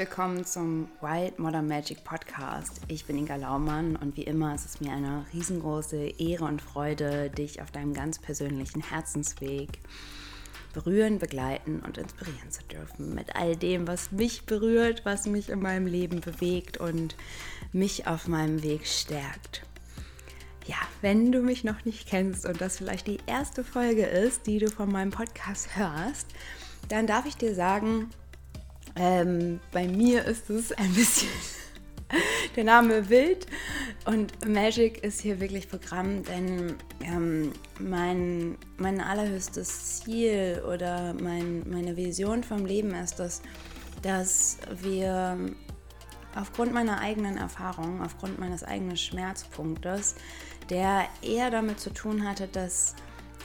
willkommen zum Wild Modern Magic Podcast. Ich bin Inga Laumann und wie immer ist es mir eine riesengroße Ehre und Freude, dich auf deinem ganz persönlichen Herzensweg berühren, begleiten und inspirieren zu dürfen. Mit all dem, was mich berührt, was mich in meinem Leben bewegt und mich auf meinem Weg stärkt. Ja, wenn du mich noch nicht kennst und das vielleicht die erste Folge ist, die du von meinem Podcast hörst, dann darf ich dir sagen, ähm, bei mir ist es ein bisschen der Name wild und Magic ist hier wirklich Programm, denn ähm, mein, mein allerhöchstes Ziel oder mein, meine Vision vom Leben ist es, dass wir aufgrund meiner eigenen Erfahrung, aufgrund meines eigenen Schmerzpunktes, der eher damit zu tun hatte, dass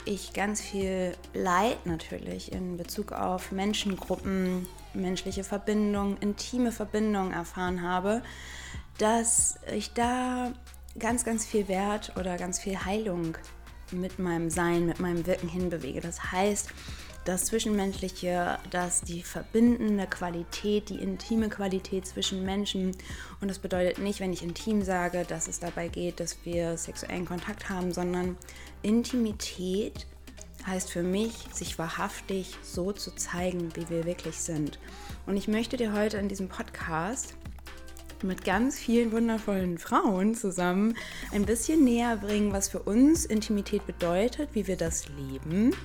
ich ganz viel Leid natürlich in Bezug auf Menschengruppen menschliche Verbindung, intime Verbindung erfahren habe, dass ich da ganz, ganz viel Wert oder ganz viel Heilung mit meinem Sein, mit meinem Wirken hinbewege. Das heißt, das Zwischenmenschliche, dass die verbindende Qualität, die intime Qualität zwischen Menschen. Und das bedeutet nicht, wenn ich intim sage, dass es dabei geht, dass wir sexuellen Kontakt haben, sondern Intimität heißt für mich, sich wahrhaftig so zu zeigen, wie wir wirklich sind. Und ich möchte dir heute in diesem Podcast mit ganz vielen wundervollen Frauen zusammen ein bisschen näher bringen, was für uns Intimität bedeutet, wie wir das leben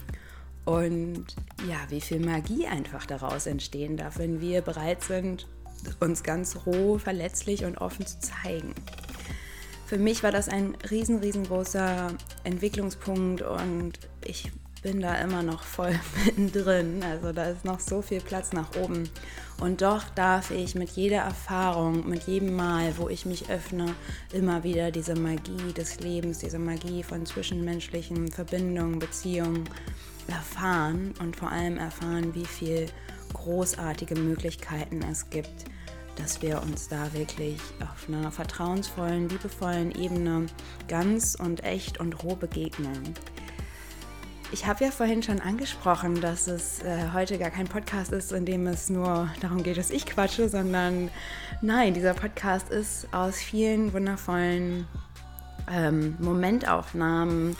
und ja, wie viel Magie einfach daraus entstehen darf, wenn wir bereit sind, uns ganz roh, verletzlich und offen zu zeigen. Für mich war das ein riesen, riesengroßer Entwicklungspunkt und ich bin da immer noch voll mittendrin. Also da ist noch so viel Platz nach oben. Und doch darf ich mit jeder Erfahrung, mit jedem Mal, wo ich mich öffne, immer wieder diese Magie des Lebens, diese Magie von zwischenmenschlichen Verbindungen, Beziehungen erfahren und vor allem erfahren, wie viel großartige Möglichkeiten es gibt, dass wir uns da wirklich auf einer vertrauensvollen, liebevollen Ebene ganz und echt und roh begegnen. Ich habe ja vorhin schon angesprochen, dass es äh, heute gar kein Podcast ist, in dem es nur darum geht, dass ich quatsche, sondern nein, dieser Podcast ist aus vielen wundervollen ähm, Momentaufnahmen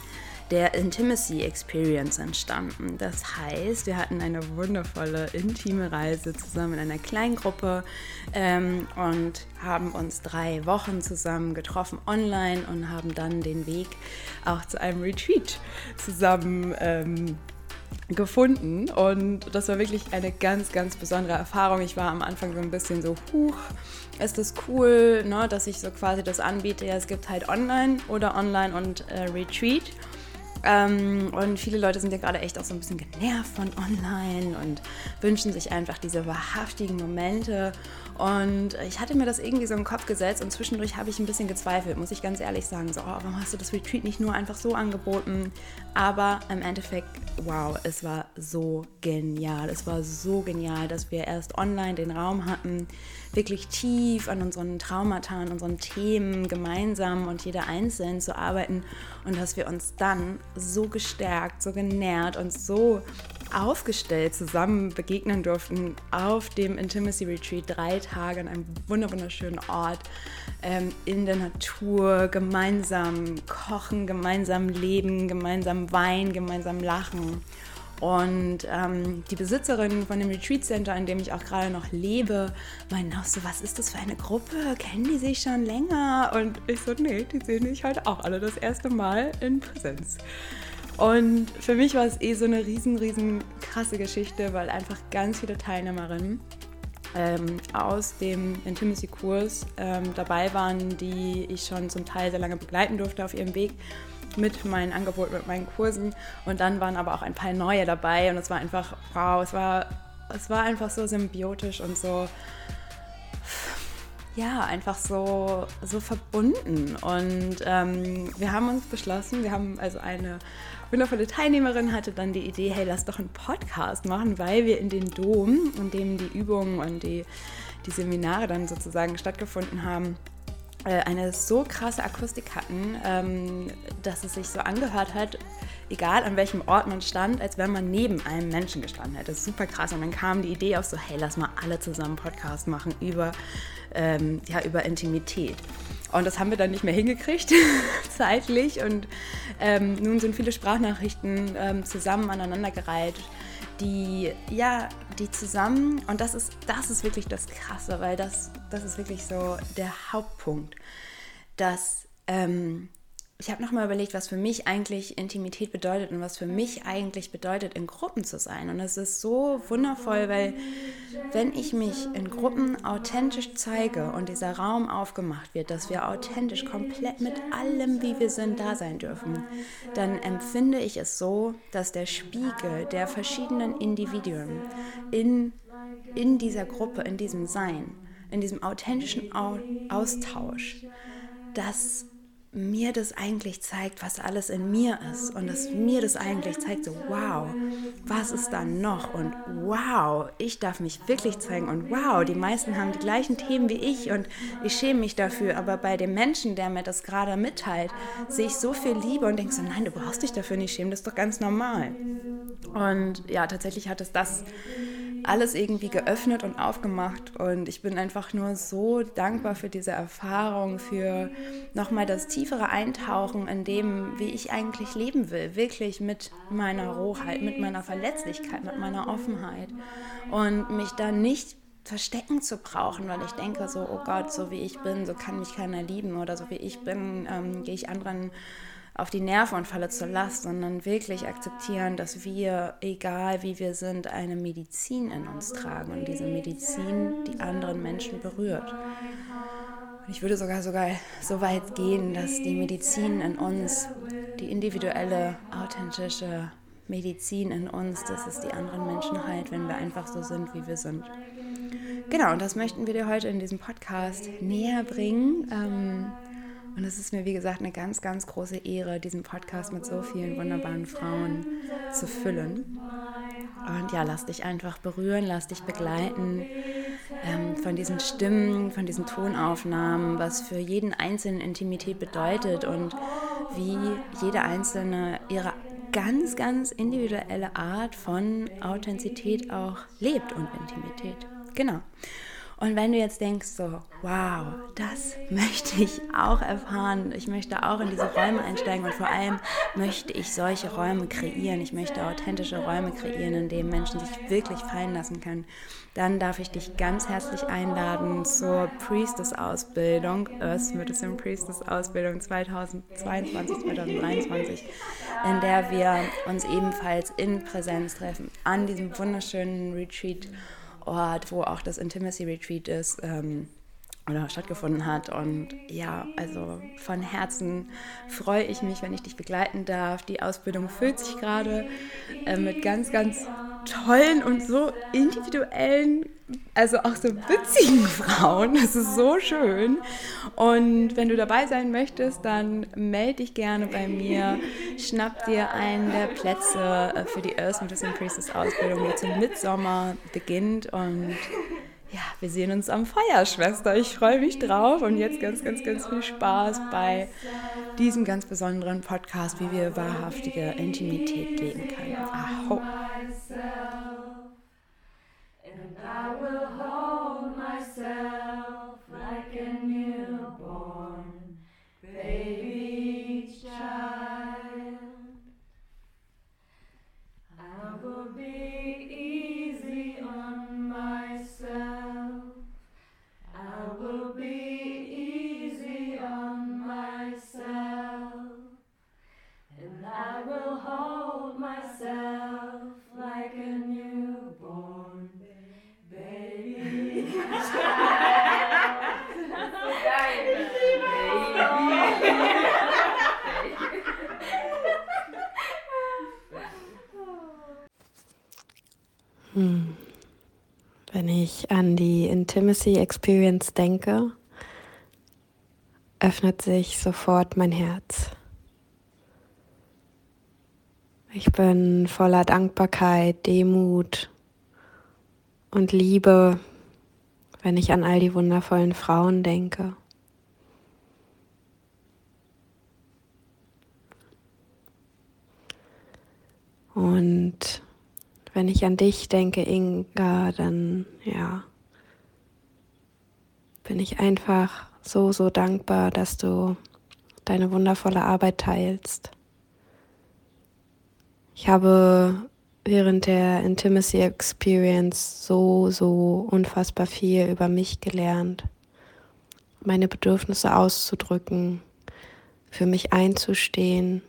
der Intimacy Experience entstanden. Das heißt, wir hatten eine wundervolle, intime Reise zusammen in einer kleinen Gruppe ähm, und haben uns drei Wochen zusammen getroffen online und haben dann den Weg auch zu einem Retreat zusammen ähm, gefunden und das war wirklich eine ganz, ganz besondere Erfahrung. Ich war am Anfang so ein bisschen so, huch, ist das cool, ne, dass ich so quasi das anbiete. Ja, es gibt halt online oder online und äh, Retreat. Ähm, und viele Leute sind ja gerade echt auch so ein bisschen genervt von online und wünschen sich einfach diese wahrhaftigen Momente. Und ich hatte mir das irgendwie so im Kopf gesetzt und zwischendurch habe ich ein bisschen gezweifelt, muss ich ganz ehrlich sagen. So, oh, warum hast du das Retreat nicht nur einfach so angeboten? Aber im Endeffekt, wow, es war so genial. Es war so genial, dass wir erst online den Raum hatten, wirklich tief an unseren Traumata, an unseren Themen gemeinsam und jeder einzeln zu arbeiten und dass wir uns dann so gestärkt, so genährt und so aufgestellt zusammen begegnen durften auf dem Intimacy Retreat drei Tage an einem wunderschönen Ort ähm, in der Natur, gemeinsam kochen, gemeinsam leben, gemeinsam weinen, gemeinsam lachen. Und ähm, die Besitzerin von dem Retreat Center, in dem ich auch gerade noch lebe, meinte auch so, was ist das für eine Gruppe? Kennen die sich schon länger? Und ich so, nee, die sehen mich heute auch alle das erste Mal in Präsenz. Und für mich war es eh so eine riesen, riesen krasse Geschichte, weil einfach ganz viele Teilnehmerinnen ähm, aus dem Intimacy-Kurs ähm, dabei waren, die ich schon zum Teil sehr lange begleiten durfte auf ihrem Weg mit meinen Angeboten, mit meinen Kursen. Und dann waren aber auch ein paar neue dabei und es war einfach, wow, es war, es war einfach so symbiotisch und so, ja, einfach so, so verbunden. Und ähm, wir haben uns beschlossen, wir haben also eine wundervolle Teilnehmerin hatte dann die Idee, hey, lass doch einen Podcast machen, weil wir in den Dom, in dem die Übungen und die, die Seminare dann sozusagen stattgefunden haben, äh, eine so krasse Akustik hatten, ähm, dass es sich so angehört hat, egal an welchem Ort man stand, als wenn man neben einem Menschen gestanden hätte. Das ist super krass. Und dann kam die Idee auf so, hey, lass mal alle zusammen Podcast machen über, ähm, ja, über Intimität. Und das haben wir dann nicht mehr hingekriegt, zeitlich. Und ähm, nun sind viele Sprachnachrichten ähm, zusammen aneinandergereiht, die, ja, die zusammen, und das ist, das ist wirklich das Krasse, weil das, das ist wirklich so der Hauptpunkt, dass ähm, ich habe nochmal überlegt, was für mich eigentlich Intimität bedeutet und was für mich eigentlich bedeutet, in Gruppen zu sein. Und es ist so wundervoll, weil wenn ich mich in Gruppen authentisch zeige und dieser Raum aufgemacht wird, dass wir authentisch komplett mit allem, wie wir sind, da sein dürfen, dann empfinde ich es so, dass der Spiegel der verschiedenen Individuen in, in dieser Gruppe, in diesem Sein, in diesem authentischen Austausch, dass mir das eigentlich zeigt, was alles in mir ist. Und dass mir das eigentlich zeigt, so wow, was ist da noch? Und wow, ich darf mich wirklich zeigen. Und wow, die meisten haben die gleichen Themen wie ich. Und ich schäme mich dafür, aber bei dem Menschen, der mir das gerade mitteilt, sehe ich so viel Liebe und denke so, nein, du brauchst dich dafür nicht schämen, das ist doch ganz normal. Und ja, tatsächlich hat es das alles irgendwie geöffnet und aufgemacht. Und ich bin einfach nur so dankbar für diese Erfahrung, für nochmal das tiefere Eintauchen in dem, wie ich eigentlich leben will. Wirklich mit meiner Rohheit, mit meiner Verletzlichkeit, mit meiner Offenheit. Und mich da nicht verstecken zu brauchen, weil ich denke so, oh Gott, so wie ich bin, so kann mich keiner lieben oder so wie ich bin, ähm, gehe ich anderen auf die Nerven und falle zur Last, sondern wirklich akzeptieren, dass wir, egal wie wir sind, eine Medizin in uns tragen und diese Medizin die anderen Menschen berührt. Und ich würde sogar sogar so weit gehen, dass die Medizin in uns, die individuelle, authentische Medizin in uns, dass es die anderen Menschen heilt, wenn wir einfach so sind, wie wir sind. Genau, und das möchten wir dir heute in diesem Podcast näher bringen. Ähm, und es ist mir, wie gesagt, eine ganz, ganz große Ehre, diesen Podcast mit so vielen wunderbaren Frauen zu füllen. Und ja, lass dich einfach berühren, lass dich begleiten ähm, von diesen Stimmen, von diesen Tonaufnahmen, was für jeden Einzelnen Intimität bedeutet und wie jede Einzelne ihre ganz, ganz individuelle Art von Authentizität auch lebt und Intimität. Genau. Und wenn du jetzt denkst so, wow, das möchte ich auch erfahren, ich möchte auch in diese Räume einsteigen und vor allem möchte ich solche Räume kreieren, ich möchte authentische Räume kreieren, in denen Menschen sich wirklich fallen lassen können, dann darf ich dich ganz herzlich einladen zur Priestess-Ausbildung, Earth Medicine Priestess-Ausbildung 2022, 2023, in der wir uns ebenfalls in Präsenz treffen, an diesem wunderschönen Retreat Ort, wo auch das Intimacy Retreat ist ähm, oder stattgefunden hat. Und ja, also von Herzen freue ich mich, wenn ich dich begleiten darf. Die Ausbildung füllt sich gerade äh, mit ganz, ganz tollen und so individuellen, also auch so witzigen Frauen. Das ist so schön. Und wenn du dabei sein möchtest, dann melde dich gerne bei mir. Schnapp dir einen der Plätze äh, für die Earth Medicine Priestess Ausbildung, die zum Mitsommer beginnt. Und ja, wir sehen uns am Feuer, Schwester. Ich freue mich drauf und jetzt ganz, ganz, ganz viel Spaß bei diesem ganz besonderen Podcast, wie wir wahrhaftige Intimität leben können. Aho. I will be easy on myself. I will be easy on myself. And I will hold myself like a newborn baby Hm. Wenn ich an die Intimacy Experience denke, öffnet sich sofort mein Herz. Ich bin voller Dankbarkeit, Demut und Liebe, wenn ich an all die wundervollen Frauen denke. Und wenn ich an dich denke, Inga, dann ja, bin ich einfach so, so dankbar, dass du deine wundervolle Arbeit teilst. Ich habe während der Intimacy Experience so, so unfassbar viel über mich gelernt, meine Bedürfnisse auszudrücken, für mich einzustehen,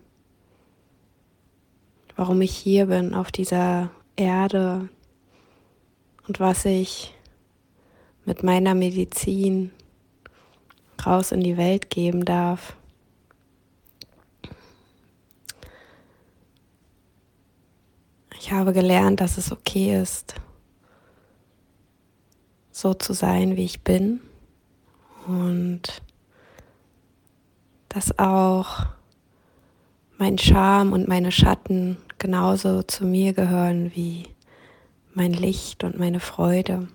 warum ich hier bin auf dieser Erde und was ich mit meiner Medizin raus in die Welt geben darf. Ich habe gelernt, dass es okay ist, so zu sein, wie ich bin und dass auch mein Charme und meine Schatten genauso zu mir gehören wie mein Licht und meine Freude.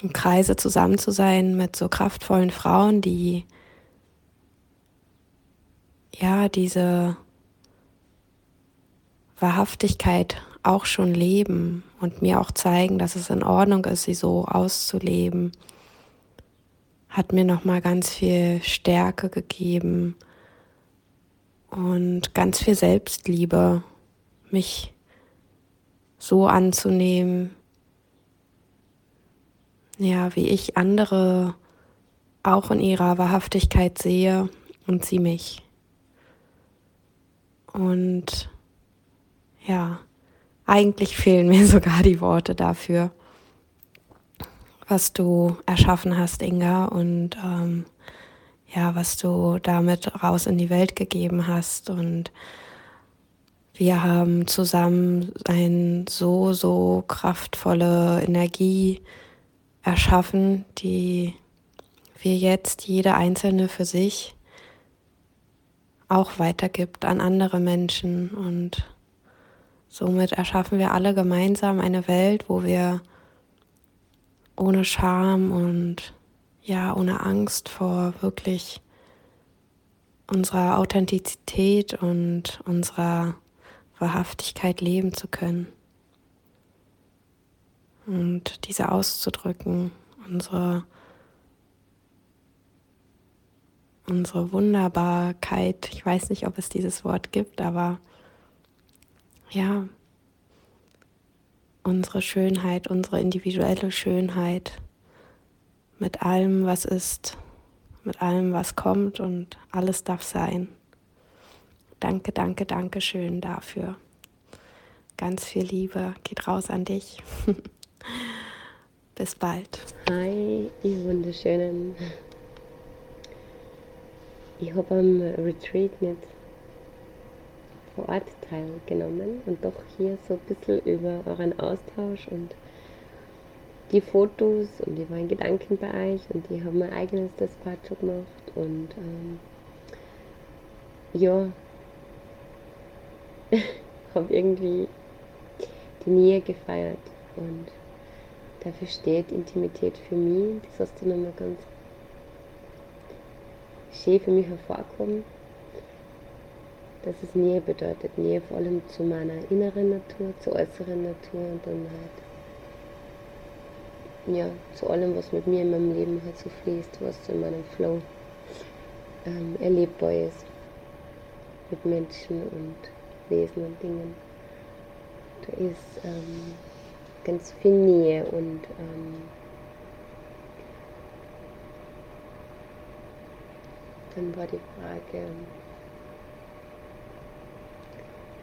Im Kreise zusammen zu sein mit so kraftvollen Frauen, die ja diese Wahrhaftigkeit auch schon leben und mir auch zeigen, dass es in Ordnung ist, sie so auszuleben, hat mir noch mal ganz viel Stärke gegeben und ganz viel Selbstliebe, mich so anzunehmen, ja, wie ich andere auch in ihrer Wahrhaftigkeit sehe und sie mich. Und ja, eigentlich fehlen mir sogar die Worte dafür, was du erschaffen hast, Inga, und ähm, ja, was du damit raus in die Welt gegeben hast. Und wir haben zusammen eine so, so kraftvolle Energie erschaffen, die wir jetzt jede einzelne für sich auch weitergibt an andere Menschen und Somit erschaffen wir alle gemeinsam eine Welt, wo wir ohne Scham und ja, ohne Angst vor wirklich unserer Authentizität und unserer Wahrhaftigkeit leben zu können. Und diese auszudrücken, unsere, unsere Wunderbarkeit, ich weiß nicht, ob es dieses Wort gibt, aber ja, unsere Schönheit, unsere individuelle Schönheit mit allem, was ist, mit allem, was kommt und alles darf sein. Danke, danke, danke schön dafür. Ganz viel Liebe geht raus an dich. Bis bald. Hi, ihr Wunderschönen. Ich habe am Retreat nicht vor Ort teilgenommen und doch hier so ein bisschen über euren Austausch und die Fotos und die waren Gedanken bei euch und die haben mein eigenes Despacho gemacht und ähm, ja, habe irgendwie die Nähe gefeiert und dafür steht Intimität für mich. Das hast du nochmal ganz schön für mich hervorgehoben dass es Nähe bedeutet. Nähe vor allem zu meiner inneren Natur, zur äußeren Natur und dann halt ja, zu allem, was mit mir in meinem Leben halt so fließt, was in meinem Flow ähm, erlebbar ist. Mit Menschen und Wesen und Dingen. Da ist ähm, ganz viel Nähe und ähm, dann war die Frage,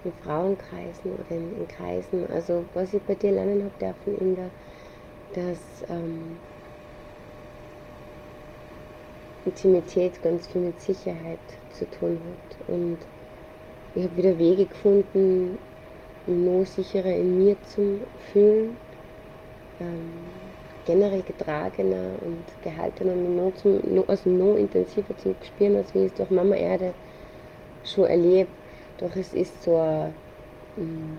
in Frauenkreisen oder in, in, Kreisen. Also was ich bei dir lernen habe dürfen, Inga, dass ähm, Intimität ganz viel mit Sicherheit zu tun hat. Und ich habe wieder Wege gefunden, noch sicherer in mir zu fühlen, ähm, generell getragener und gehaltener und noch, zum, noch, also noch intensiver zu spüren, als wie ich es durch Mama Erde schon erlebt doch es ist so, mm,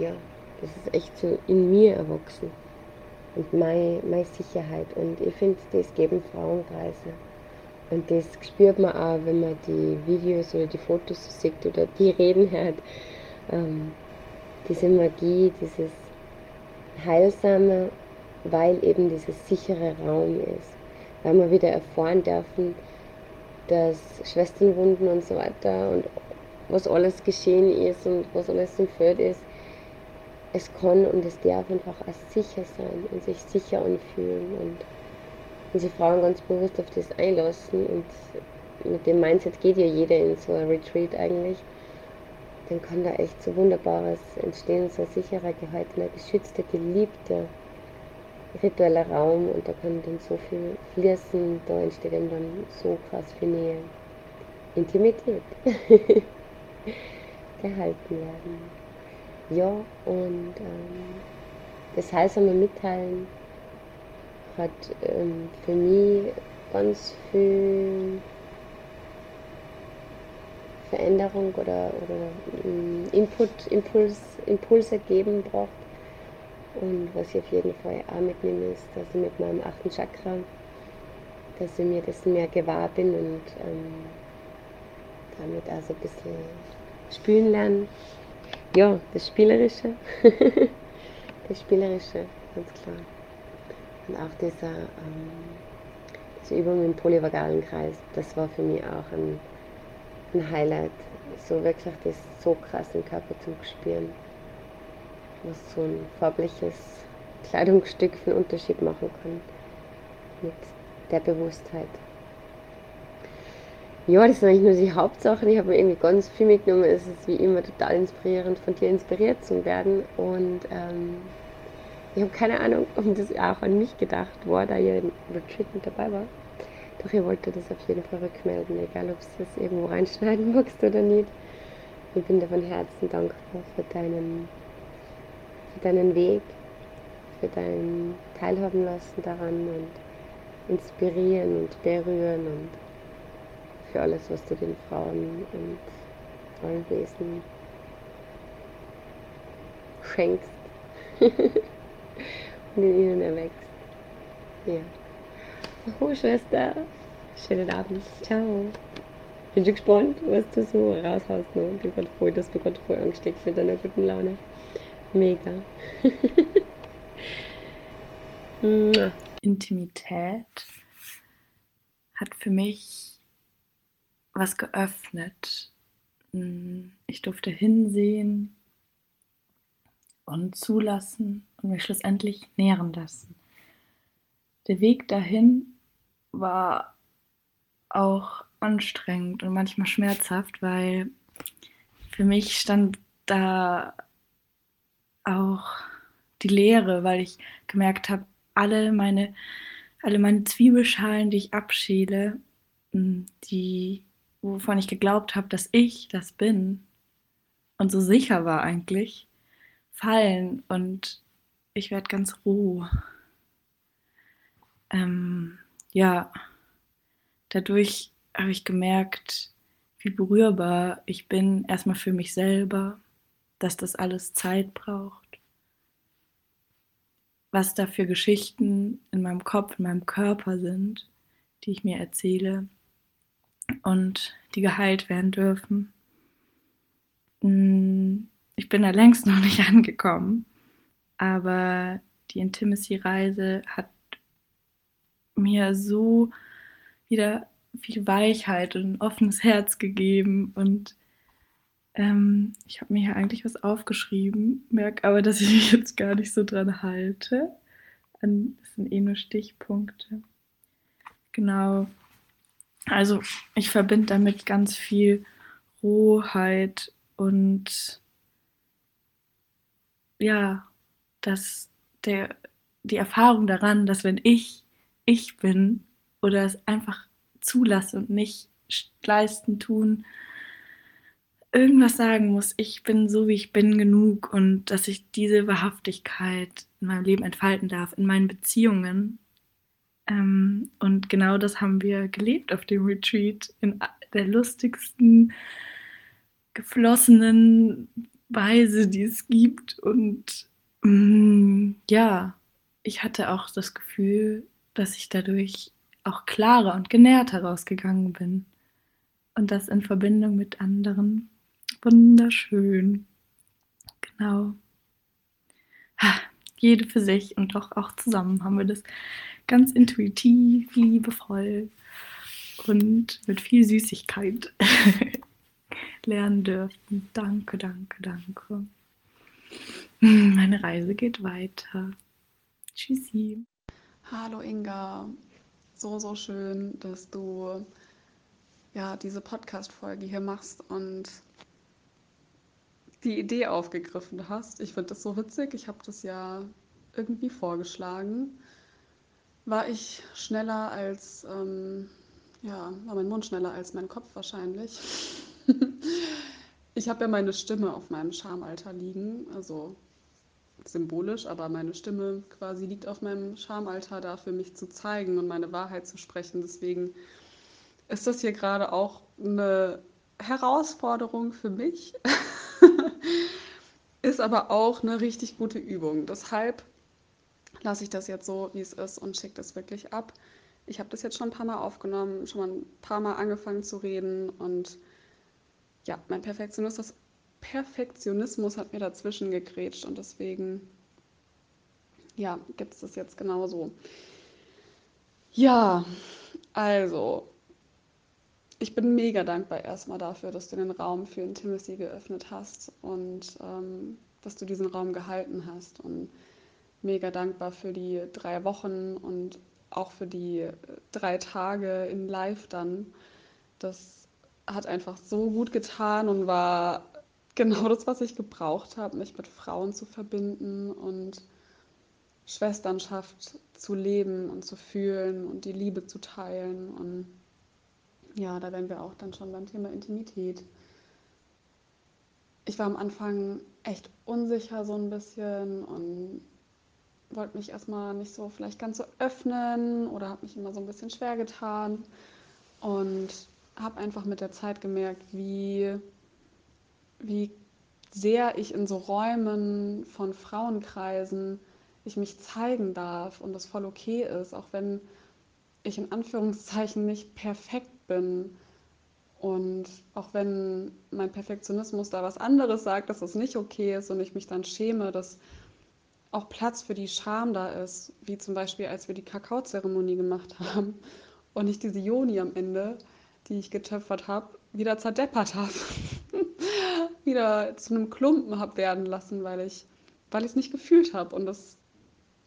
ja, das ist echt so in mir erwachsen. Und meine, meine Sicherheit. Und ich finde, das geben Frauenkreise. Und das spürt man auch, wenn man die Videos oder die Fotos sieht oder die Reden hört. Ähm, diese Magie, dieses Heilsame, weil eben dieser sichere Raum ist. Weil wir wieder erfahren dürfen, dass Schwesternwunden und so weiter und was alles geschehen ist und was alles Feld ist, es kann und es darf einfach auch sicher sein und sich sicher anfühlen und wenn sich Frauen ganz bewusst auf das einlassen und mit dem Mindset geht ja jeder in so ein Retreat eigentlich, dann kann da echt so Wunderbares entstehen, so ein sicherer, gehaltener, geschützter, geliebter, ritueller Raum und da kann dann so viel fließen, da entsteht dann so krass viel Nähe. Intimität. Gehalten werden. Ja, und ähm, das heilsame Mitteilen hat ähm, für mich ganz viel Veränderung oder, oder ähm, Input, Impuls, Impuls ergeben braucht. Und was ich auf jeden Fall auch mitnehme, ist, dass ich mit meinem achten Chakra, dass ich mir dessen mehr gewahr bin und ähm, damit also ein bisschen spülen lernen ja, das Spielerische. das Spielerische, ganz klar. Und auch dieser, ähm, diese Übung im polyvagalen Kreis, das war für mich auch ein, ein Highlight. So wirklich das so krass im Körper zu spüren, was so ein farbliches Kleidungsstück für einen Unterschied machen kann mit der Bewusstheit. Ja, das sind eigentlich nur die Hauptsachen. Ich habe mir irgendwie ganz viel mitgenommen. Es ist wie immer total inspirierend, von dir inspiriert zu werden. Und ähm, ich habe keine Ahnung, ob das auch an mich gedacht war, da ihr im Retreat mit dabei war. Doch ihr wolltet das auf jeden Fall rückmelden, egal ob du das irgendwo reinschneiden magst oder nicht. Ich bin dir von Herzen dankbar für deinen, für deinen Weg, für dein Teilhaben lassen daran und inspirieren und berühren und für alles, was du den Frauen und allen Wesen schenkst und in ihnen erwächst. Ja. Oh, Schwester, schönen Abend. Ciao. Bin schon gespannt, was du so raushaust. Ne? Bin gerade froh, dass du gerade voll angesteckt mit deiner guten Laune. Mega. Intimität hat für mich was geöffnet. Hm, ich durfte hinsehen und zulassen und mich schlussendlich nähren lassen. Der Weg dahin war auch anstrengend und manchmal schmerzhaft, weil für mich stand da auch die Leere, weil ich gemerkt habe, alle meine, alle meine Zwiebelschalen, die ich abschäle, hm, die wovon ich geglaubt habe, dass ich das bin und so sicher war eigentlich, fallen und ich werde ganz roh. Ähm, ja, dadurch habe ich gemerkt, wie berührbar ich bin, erstmal für mich selber, dass das alles Zeit braucht, was da für Geschichten in meinem Kopf, in meinem Körper sind, die ich mir erzähle und die geheilt werden dürfen. Mm, ich bin da längst noch nicht angekommen, aber die Intimacy-Reise hat mir so wieder viel Weichheit und ein offenes Herz gegeben und ähm, ich habe mir hier eigentlich was aufgeschrieben, merke aber, dass ich mich jetzt gar nicht so dran halte. Das sind eh nur Stichpunkte. Genau, also ich verbinde damit ganz viel Rohheit und ja, dass der, die Erfahrung daran, dass wenn ich ich bin oder es einfach zulasse und nicht leisten, tun, irgendwas sagen muss, ich bin so, wie ich bin, genug und dass ich diese Wahrhaftigkeit in meinem Leben entfalten darf, in meinen Beziehungen ähm, und genau das haben wir gelebt auf dem Retreat in der lustigsten, geflossenen Weise, die es gibt. Und mm, ja, ich hatte auch das Gefühl, dass ich dadurch auch klarer und genährter rausgegangen bin. Und das in Verbindung mit anderen. Wunderschön. Genau. Jede für sich und doch auch zusammen haben wir das ganz intuitiv, liebevoll und mit viel Süßigkeit lernen dürfen. Danke, danke, danke. Meine Reise geht weiter. Tschüssi. Hallo Inga, so, so schön, dass du ja diese Podcast-Folge hier machst und die Idee aufgegriffen hast. Ich finde das so witzig. Ich habe das ja irgendwie vorgeschlagen. War ich schneller als, ähm, ja, war mein Mund schneller als mein Kopf wahrscheinlich. ich habe ja meine Stimme auf meinem Schamalter liegen, also symbolisch, aber meine Stimme quasi liegt auf meinem Schamaltar dafür, mich zu zeigen und meine Wahrheit zu sprechen. Deswegen ist das hier gerade auch eine Herausforderung für mich, ist aber auch eine richtig gute Übung. Deshalb lasse ich das jetzt so, wie es ist und schicke das wirklich ab. Ich habe das jetzt schon ein paar Mal aufgenommen, schon mal ein paar Mal angefangen zu reden und ja, mein Perfektionismus, Perfektionismus hat mir dazwischen gegrätscht und deswegen ja, gibt es das jetzt genauso. Ja, also ich bin mega dankbar erstmal dafür, dass du den Raum für Intimacy geöffnet hast und ähm, dass du diesen Raum gehalten hast. Und mega dankbar für die drei Wochen und auch für die äh, drei Tage in Live dann. Das hat einfach so gut getan und war genau das, was ich gebraucht habe, mich mit Frauen zu verbinden und Schwesternschaft zu leben und zu fühlen und die Liebe zu teilen und ja, da wären wir auch dann schon beim Thema Intimität. Ich war am Anfang echt unsicher so ein bisschen und wollte mich erstmal nicht so vielleicht ganz so öffnen oder habe mich immer so ein bisschen schwer getan und habe einfach mit der Zeit gemerkt, wie, wie sehr ich in so Räumen von Frauenkreisen ich mich zeigen darf und das voll okay ist, auch wenn ich in Anführungszeichen nicht perfekt bin. Und auch wenn mein Perfektionismus da was anderes sagt, dass es nicht okay ist und ich mich dann schäme, dass auch Platz für die Scham da ist, wie zum Beispiel, als wir die Kakaozeremonie gemacht haben und ich diese Joni am Ende, die ich getöpfert habe, wieder zerdeppert habe. wieder zu einem Klumpen habe werden lassen, weil ich weil es nicht gefühlt habe. Und das,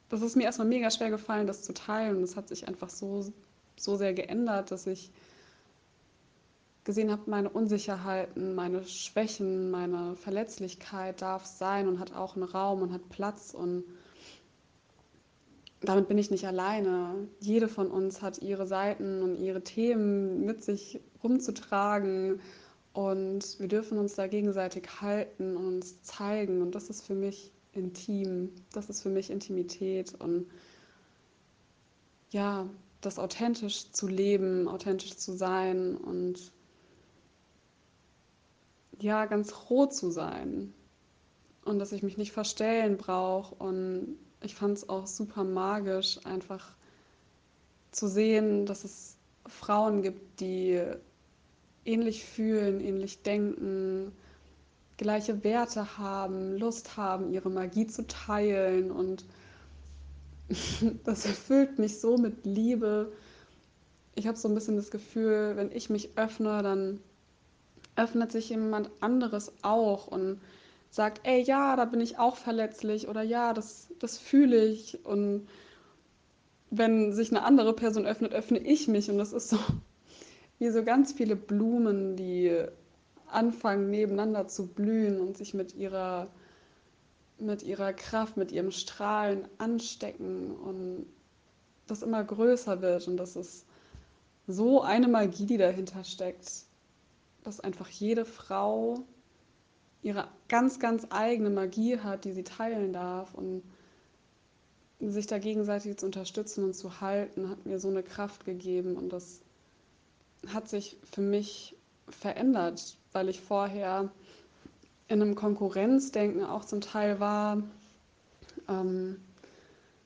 das ist mir erstmal mega schwer gefallen, das zu teilen. Und es hat sich einfach so, so sehr geändert, dass ich gesehen habe, meine Unsicherheiten, meine Schwächen, meine Verletzlichkeit darf sein und hat auch einen Raum und hat Platz und damit bin ich nicht alleine. Jede von uns hat ihre Seiten und ihre Themen mit sich rumzutragen und wir dürfen uns da gegenseitig halten und uns zeigen und das ist für mich intim, das ist für mich Intimität und ja, das authentisch zu leben, authentisch zu sein und ja, ganz roh zu sein und dass ich mich nicht verstellen brauche. Und ich fand es auch super magisch, einfach zu sehen, dass es Frauen gibt, die ähnlich fühlen, ähnlich denken, gleiche Werte haben, Lust haben, ihre Magie zu teilen. Und das erfüllt mich so mit Liebe. Ich habe so ein bisschen das Gefühl, wenn ich mich öffne, dann öffnet sich jemand anderes auch und sagt, ey, ja, da bin ich auch verletzlich oder ja, das, das fühle ich. Und wenn sich eine andere Person öffnet, öffne ich mich. Und das ist so wie so ganz viele Blumen, die anfangen nebeneinander zu blühen und sich mit ihrer, mit ihrer Kraft, mit ihrem Strahlen anstecken und das immer größer wird. Und das ist so eine Magie, die dahinter steckt dass einfach jede Frau ihre ganz, ganz eigene Magie hat, die sie teilen darf und sich da gegenseitig zu unterstützen und zu halten, hat mir so eine Kraft gegeben und das hat sich für mich verändert, weil ich vorher in einem Konkurrenzdenken auch zum Teil war. Ähm,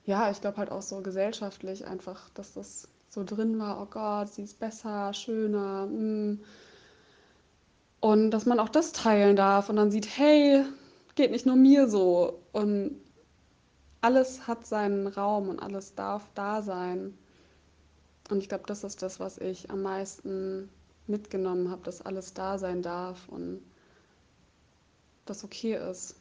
ja, ich glaube halt auch so gesellschaftlich einfach, dass das so drin war, oh Gott, sie ist besser, schöner. Mm. Und dass man auch das teilen darf und dann sieht, hey, geht nicht nur mir so. Und alles hat seinen Raum und alles darf da sein. Und ich glaube, das ist das, was ich am meisten mitgenommen habe, dass alles da sein darf und das okay ist.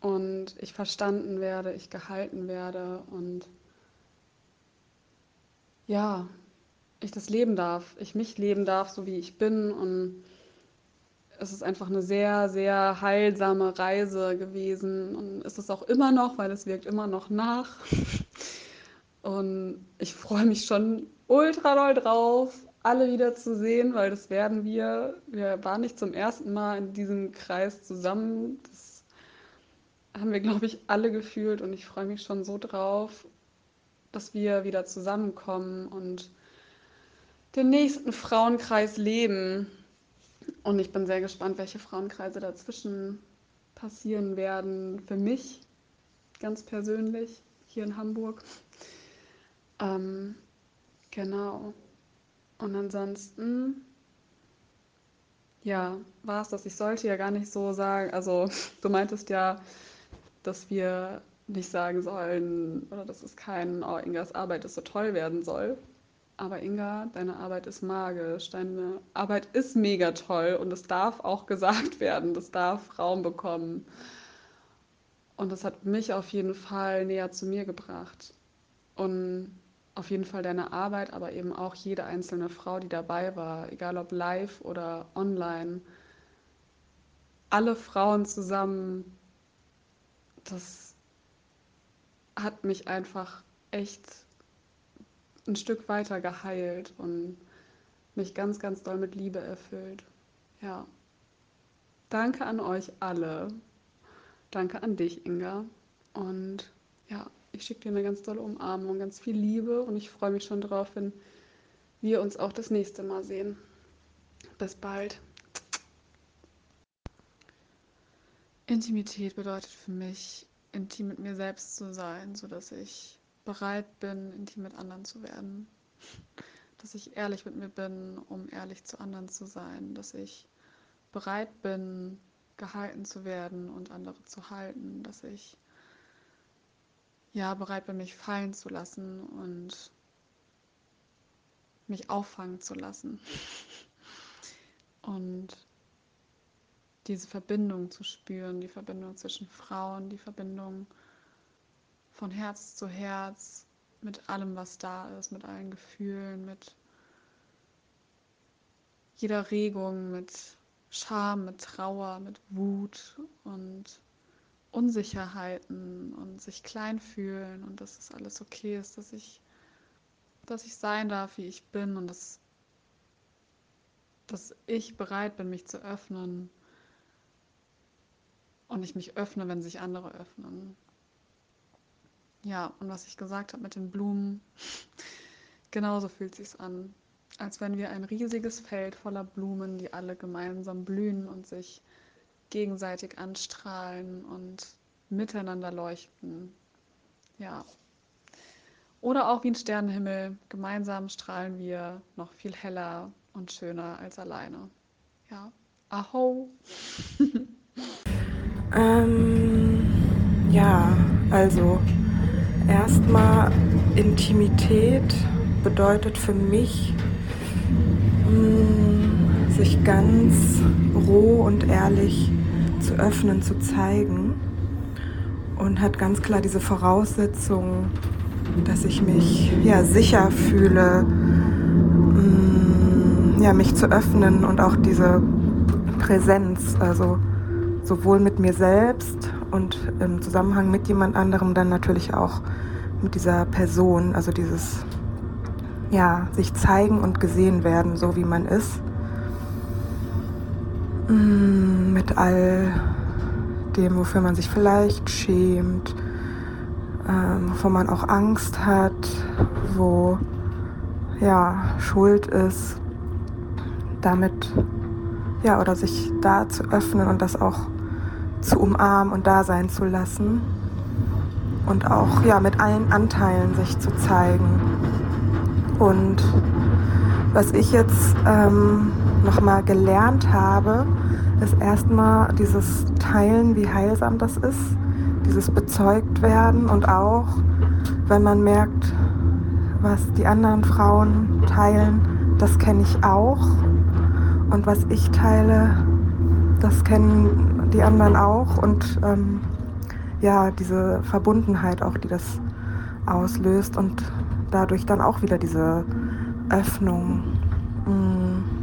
Und ich verstanden werde, ich gehalten werde und ja, ich das leben darf, ich mich leben darf, so wie ich bin. Und es ist einfach eine sehr, sehr heilsame Reise gewesen und ist es auch immer noch, weil es wirkt immer noch nach. Und ich freue mich schon ultra doll drauf, alle wieder zu sehen, weil das werden wir. Wir waren nicht zum ersten Mal in diesem Kreis zusammen. Das haben wir, glaube ich, alle gefühlt und ich freue mich schon so drauf, dass wir wieder zusammenkommen und den nächsten Frauenkreis leben. Und ich bin sehr gespannt, welche Frauenkreise dazwischen passieren werden. Für mich ganz persönlich hier in Hamburg. Ähm, genau. Und ansonsten, ja, war es das. Ich sollte ja gar nicht so sagen, also du meintest ja, dass wir nicht sagen sollen oder dass es kein, oh, Ingas Arbeit ist so toll werden soll. Aber Inga, deine Arbeit ist magisch, deine Arbeit ist mega toll und es darf auch gesagt werden, das darf Raum bekommen. Und das hat mich auf jeden Fall näher zu mir gebracht. Und auf jeden Fall deine Arbeit, aber eben auch jede einzelne Frau, die dabei war, egal ob live oder online. Alle Frauen zusammen, das hat mich einfach echt ein Stück weiter geheilt und mich ganz, ganz doll mit Liebe erfüllt. Ja. Danke an euch alle. Danke an dich, Inga. Und ja, ich schicke dir eine ganz tolle Umarmung, ganz viel Liebe und ich freue mich schon drauf, wenn wir uns auch das nächste Mal sehen. Bis bald. Intimität bedeutet für mich, intim mit mir selbst zu sein, sodass ich bereit bin, intim mit anderen zu werden. Dass ich ehrlich mit mir bin, um ehrlich zu anderen zu sein. Dass ich bereit bin, gehalten zu werden und andere zu halten. Dass ich ja bereit bin, mich fallen zu lassen und mich auffangen zu lassen. Und diese Verbindung zu spüren, die Verbindung zwischen Frauen, die Verbindung von Herz zu Herz mit allem, was da ist, mit allen Gefühlen, mit jeder Regung, mit Scham, mit Trauer, mit Wut und Unsicherheiten und sich klein fühlen und dass es alles okay ist, dass ich, dass ich sein darf, wie ich bin und dass, dass ich bereit bin, mich zu öffnen und ich mich öffne, wenn sich andere öffnen. Ja, und was ich gesagt habe mit den Blumen, genauso fühlt sich's an, als wenn wir ein riesiges Feld voller Blumen, die alle gemeinsam blühen und sich gegenseitig anstrahlen und miteinander leuchten. Ja. Oder auch wie ein Sternenhimmel, gemeinsam strahlen wir noch viel heller und schöner als alleine. Ja. Aho. ähm, ja, also Erstmal Intimität bedeutet für mich, mm, sich ganz roh und ehrlich zu öffnen, zu zeigen. Und hat ganz klar diese Voraussetzung, dass ich mich ja sicher fühle, mm, ja mich zu öffnen und auch diese Präsenz, also sowohl mit mir selbst und im Zusammenhang mit jemand anderem dann natürlich auch mit dieser Person, also dieses, ja, sich zeigen und gesehen werden, so wie man ist. Mm, mit all dem, wofür man sich vielleicht schämt, ähm, wovor man auch Angst hat, wo ja Schuld ist, damit ja oder sich da zu öffnen und das auch zu umarmen und da sein zu lassen und auch ja mit allen Anteilen sich zu zeigen Und was ich jetzt ähm, nochmal gelernt habe, ist erstmal dieses Teilen, wie heilsam das ist, dieses bezeugt werden und auch, wenn man merkt, was die anderen Frauen teilen, das kenne ich auch. Und was ich teile, das kennen die anderen auch. Und ähm, ja, diese Verbundenheit auch, die das auslöst und dadurch dann auch wieder diese Öffnung. Mm.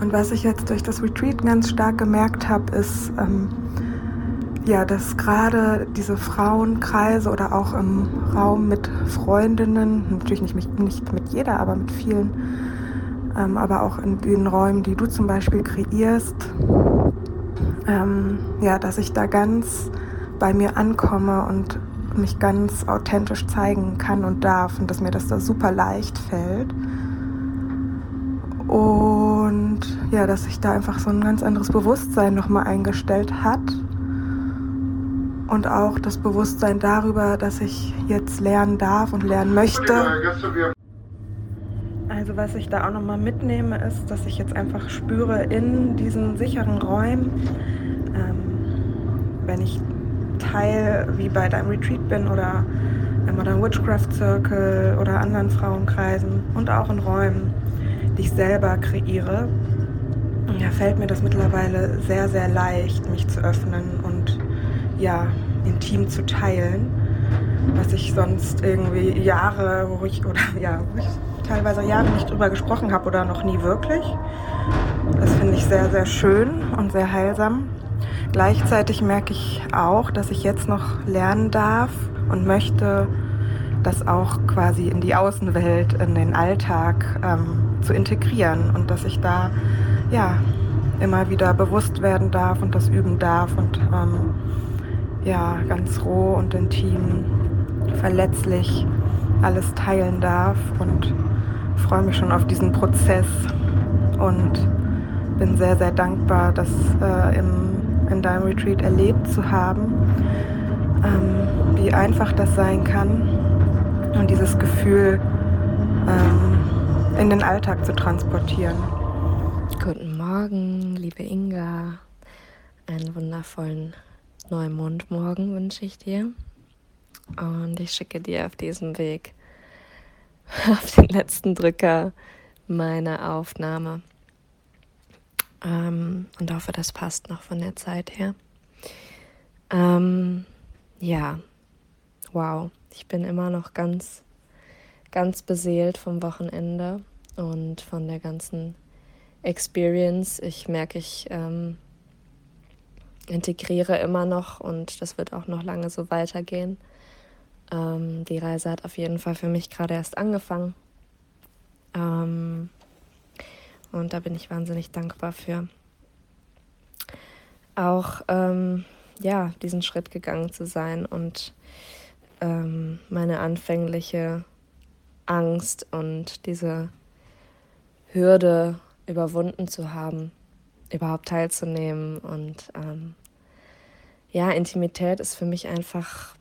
Und was ich jetzt durch das Retreat ganz stark gemerkt habe, ist, ähm, ja, dass gerade diese Frauenkreise oder auch im Raum mit Freundinnen, natürlich nicht, nicht mit jeder, aber mit vielen, ähm, aber auch in den Räumen, die du zum Beispiel kreierst, ähm, ja, dass ich da ganz bei mir ankomme und mich ganz authentisch zeigen kann und darf und dass mir das da super leicht fällt. Und ja, dass sich da einfach so ein ganz anderes Bewusstsein nochmal eingestellt hat. Und auch das Bewusstsein darüber, dass ich jetzt lernen darf und lernen möchte. Also was ich da auch nochmal mitnehme, ist, dass ich jetzt einfach spüre in diesen sicheren Räumen, ähm, wenn ich Teil wie bei deinem Retreat bin oder im Modern Witchcraft Circle oder anderen Frauenkreisen und auch in Räumen, die ich selber kreiere, ja, fällt mir das mittlerweile sehr, sehr leicht, mich zu öffnen und ja, intim zu teilen, was ich sonst irgendwie Jahre, wo ich, oder ja, wo ich teilweise Jahre nicht drüber gesprochen habe oder noch nie wirklich. Das finde ich sehr, sehr schön und sehr heilsam. Gleichzeitig merke ich auch, dass ich jetzt noch lernen darf und möchte, das auch quasi in die Außenwelt, in den Alltag ähm, zu integrieren und dass ich da ja immer wieder bewusst werden darf und das üben darf und ähm, ja ganz roh und intim, verletzlich alles teilen darf und freue mich schon auf diesen Prozess und bin sehr, sehr dankbar, dass äh, im in deinem Retreat erlebt zu haben, ähm, wie einfach das sein kann und dieses Gefühl ähm, in den Alltag zu transportieren. Guten Morgen, liebe Inga. Einen wundervollen Neumondmorgen wünsche ich dir. Und ich schicke dir auf diesem Weg, auf den letzten Drücker meiner Aufnahme ähm, und hoffe, das passt noch von der Zeit her. Ähm, ja, wow, ich bin immer noch ganz, ganz beseelt vom Wochenende und von der ganzen Experience. Ich merke, ich ähm, integriere immer noch und das wird auch noch lange so weitergehen. Ähm, die Reise hat auf jeden Fall für mich gerade erst angefangen. Ähm, und da bin ich wahnsinnig dankbar für. Auch ähm, ja, diesen Schritt gegangen zu sein und ähm, meine anfängliche Angst und diese Hürde überwunden zu haben, überhaupt teilzunehmen. Und ähm, ja, Intimität ist für mich einfach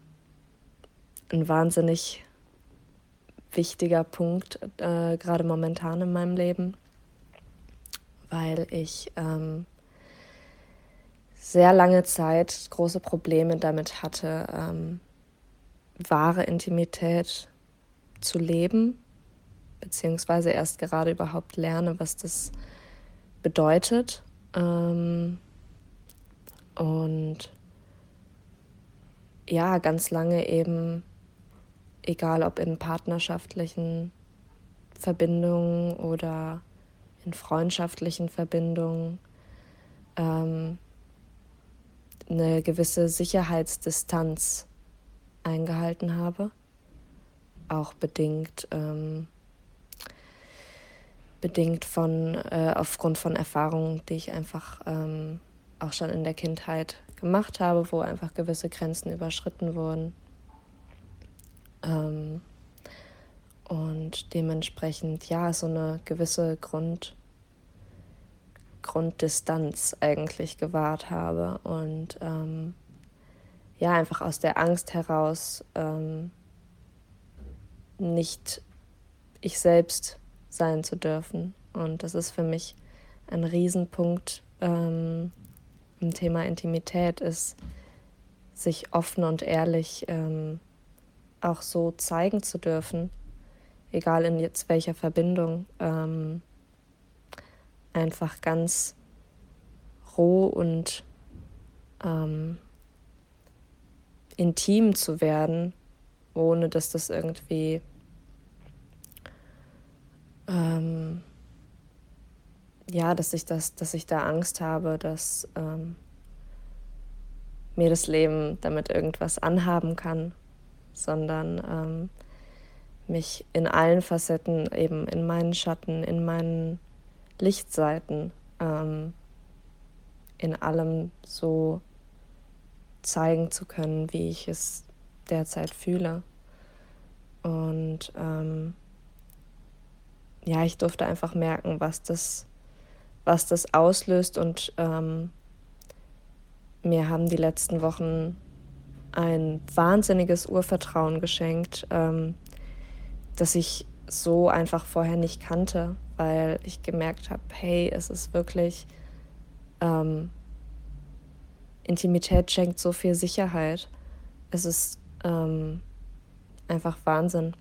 ein wahnsinnig wichtiger Punkt, äh, gerade momentan in meinem Leben weil ich ähm, sehr lange Zeit große Probleme damit hatte, ähm, wahre Intimität zu leben, beziehungsweise erst gerade überhaupt lerne, was das bedeutet. Ähm, und ja, ganz lange eben, egal ob in partnerschaftlichen Verbindungen oder in freundschaftlichen Verbindungen ähm, eine gewisse Sicherheitsdistanz eingehalten habe, auch bedingt ähm, bedingt von äh, aufgrund von Erfahrungen, die ich einfach ähm, auch schon in der Kindheit gemacht habe, wo einfach gewisse Grenzen überschritten wurden. Ähm, und dementsprechend ja so eine gewisse Grund, Grunddistanz eigentlich gewahrt habe und ähm, ja einfach aus der Angst heraus ähm, nicht ich selbst sein zu dürfen. Und das ist für mich ein Riesenpunkt ähm, im Thema Intimität, ist, sich offen und ehrlich ähm, auch so zeigen zu dürfen, egal in jetzt welcher Verbindung, ähm, einfach ganz roh und ähm, intim zu werden, ohne dass das irgendwie ähm, ja, dass ich das, dass ich da Angst habe, dass ähm, mir das Leben damit irgendwas anhaben kann, sondern ähm, mich in allen Facetten, eben in meinen Schatten, in meinen Lichtseiten, ähm, in allem so zeigen zu können, wie ich es derzeit fühle. Und ähm, ja, ich durfte einfach merken, was das, was das auslöst. Und ähm, mir haben die letzten Wochen ein wahnsinniges Urvertrauen geschenkt, ähm, das ich so einfach vorher nicht kannte, weil ich gemerkt habe, hey, es ist wirklich, ähm, Intimität schenkt so viel Sicherheit. Es ist ähm, einfach Wahnsinn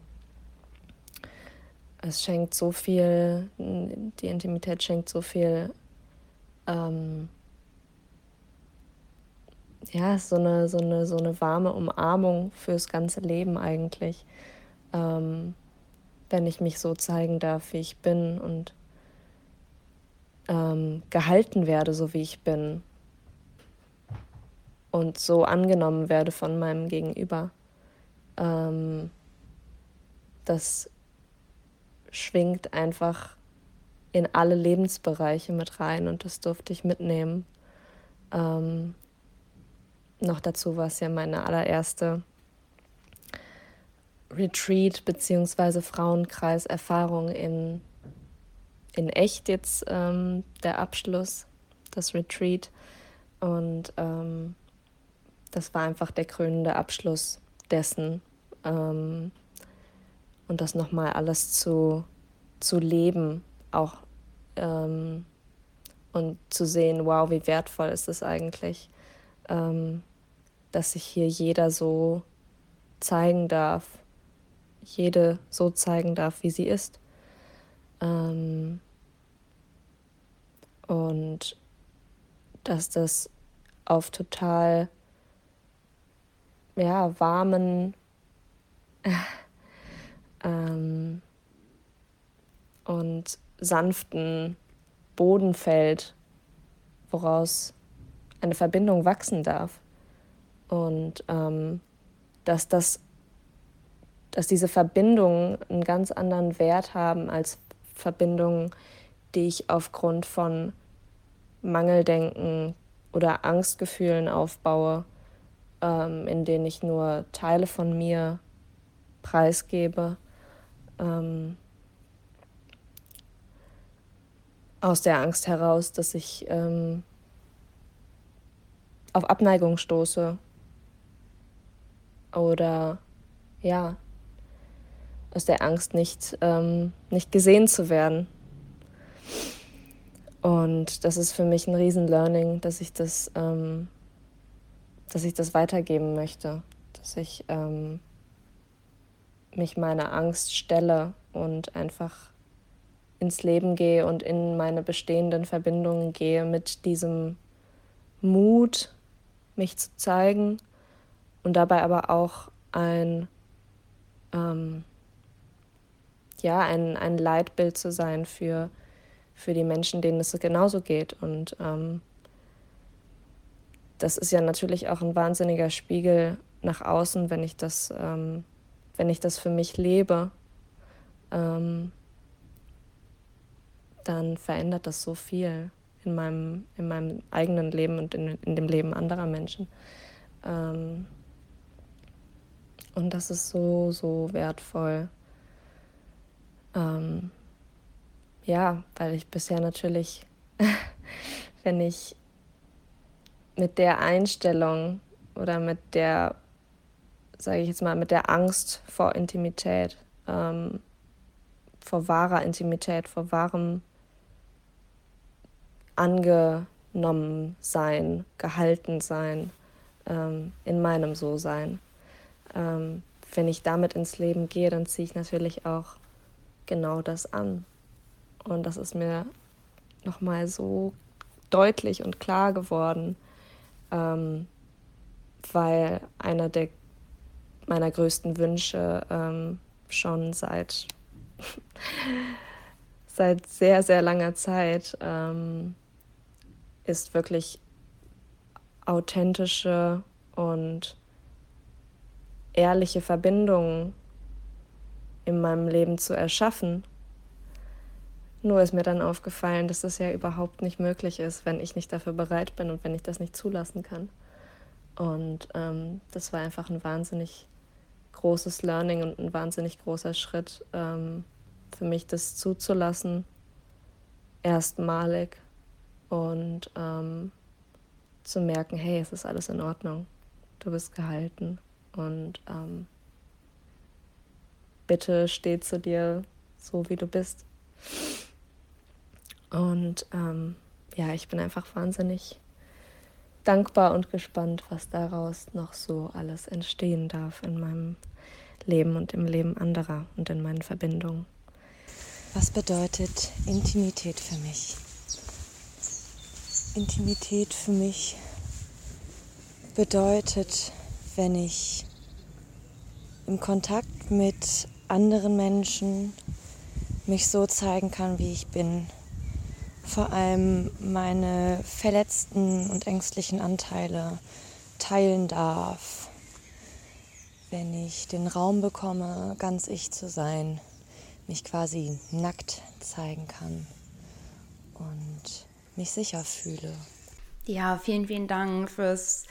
es schenkt so viel, die Intimität schenkt so viel, ähm, ja, so eine, so, eine, so eine warme Umarmung fürs ganze Leben eigentlich, ähm, wenn ich mich so zeigen darf, wie ich bin und ähm, gehalten werde, so wie ich bin und so angenommen werde von meinem Gegenüber. Ähm, das schwingt einfach in alle Lebensbereiche mit rein und das durfte ich mitnehmen. Ähm, noch dazu war es ja meine allererste Retreat bzw. Frauenkreis-Erfahrung in, in echt jetzt ähm, der Abschluss, das Retreat. Und ähm, das war einfach der krönende Abschluss dessen. Ähm, und das nochmal alles zu, zu leben, auch ähm, und zu sehen, wow, wie wertvoll ist es eigentlich, ähm, dass sich hier jeder so zeigen darf, jede so zeigen darf, wie sie ist. Ähm, und dass das auf total ja, warmen, ähm, und sanften Boden fällt, woraus eine Verbindung wachsen darf. Und ähm, dass, das, dass diese Verbindungen einen ganz anderen Wert haben als Verbindungen, die ich aufgrund von Mangeldenken oder Angstgefühlen aufbaue, ähm, in denen ich nur Teile von mir preisgebe ähm, aus der Angst heraus, dass ich ähm, auf Abneigung stoße oder ja, aus der Angst nicht, ähm, nicht gesehen zu werden. Und das ist für mich ein Riesen-Learning, dass ich das, ähm, dass ich das weitergeben möchte, dass ich ähm, mich meiner Angst stelle und einfach ins Leben gehe und in meine bestehenden Verbindungen gehe mit diesem Mut, mich zu zeigen und dabei aber auch ein, ähm, ja, ein, ein Leitbild zu sein für, für die Menschen, denen es genauso geht. Und ähm, das ist ja natürlich auch ein wahnsinniger Spiegel nach außen, wenn ich das ähm, wenn ich das für mich lebe, ähm, dann verändert das so viel in meinem, in meinem eigenen Leben und in, in dem Leben anderer Menschen. Ähm, und das ist so, so wertvoll. Ähm, ja, weil ich bisher natürlich, wenn ich mit der Einstellung oder mit der sage ich jetzt mal, mit der Angst vor Intimität ähm, vor wahrer Intimität, vor wahrem angenommen sein, gehalten sein, ähm, in meinem So-Sein. Ähm, wenn ich damit ins Leben gehe, dann ziehe ich natürlich auch genau das an. Und das ist mir nochmal so deutlich und klar geworden, ähm, weil einer der meiner größten Wünsche ähm, schon seit, seit sehr, sehr langer Zeit ähm, ist wirklich authentische und ehrliche Verbindungen in meinem Leben zu erschaffen. Nur ist mir dann aufgefallen, dass das ja überhaupt nicht möglich ist, wenn ich nicht dafür bereit bin und wenn ich das nicht zulassen kann. Und ähm, das war einfach ein wahnsinnig großes Learning und ein wahnsinnig großer Schritt ähm, für mich, das zuzulassen, erstmalig und ähm, zu merken, hey, es ist alles in Ordnung, du bist gehalten und ähm, bitte steh zu dir so, wie du bist. Und ähm, ja, ich bin einfach wahnsinnig dankbar und gespannt, was daraus noch so alles entstehen darf in meinem Leben und im Leben anderer und in meinen Verbindungen. Was bedeutet Intimität für mich? Intimität für mich bedeutet, wenn ich im Kontakt mit anderen Menschen mich so zeigen kann, wie ich bin. Vor allem meine verletzten und ängstlichen Anteile teilen darf, wenn ich den Raum bekomme, ganz ich zu sein, mich quasi nackt zeigen kann und mich sicher fühle. Ja, vielen, vielen Dank fürs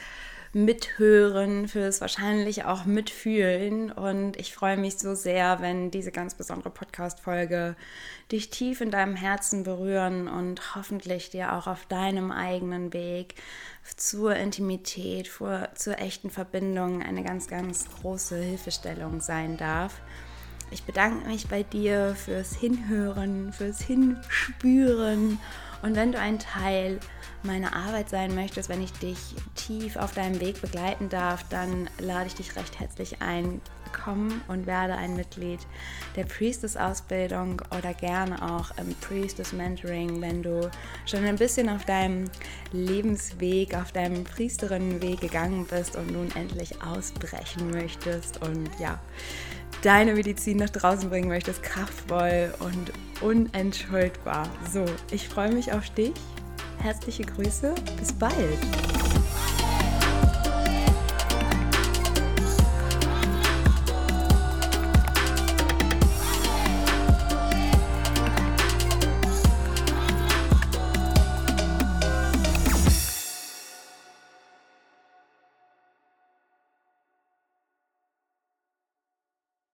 Mithören, fürs wahrscheinlich auch Mitfühlen. Und ich freue mich so sehr, wenn diese ganz besondere Podcast-Folge dich tief in deinem Herzen berühren und hoffentlich dir auch auf deinem eigenen Weg zur Intimität, vor, zur echten Verbindung eine ganz, ganz große Hilfestellung sein darf. Ich bedanke mich bei dir fürs Hinhören, fürs Hinspüren und wenn du ein Teil meiner Arbeit sein möchtest, wenn ich dich tief auf deinem Weg begleiten darf, dann lade ich dich recht herzlich ein. Komm und werde ein Mitglied der Priestess-Ausbildung oder gerne auch im Priestess-Mentoring, wenn du schon ein bisschen auf deinem Lebensweg, auf deinem Priesterinnenweg gegangen bist und nun endlich ausbrechen möchtest und ja, deine Medizin nach draußen bringen möchtest, kraftvoll und unentschuldbar. So, ich freue mich auf dich. Herzliche Grüße, bis bald.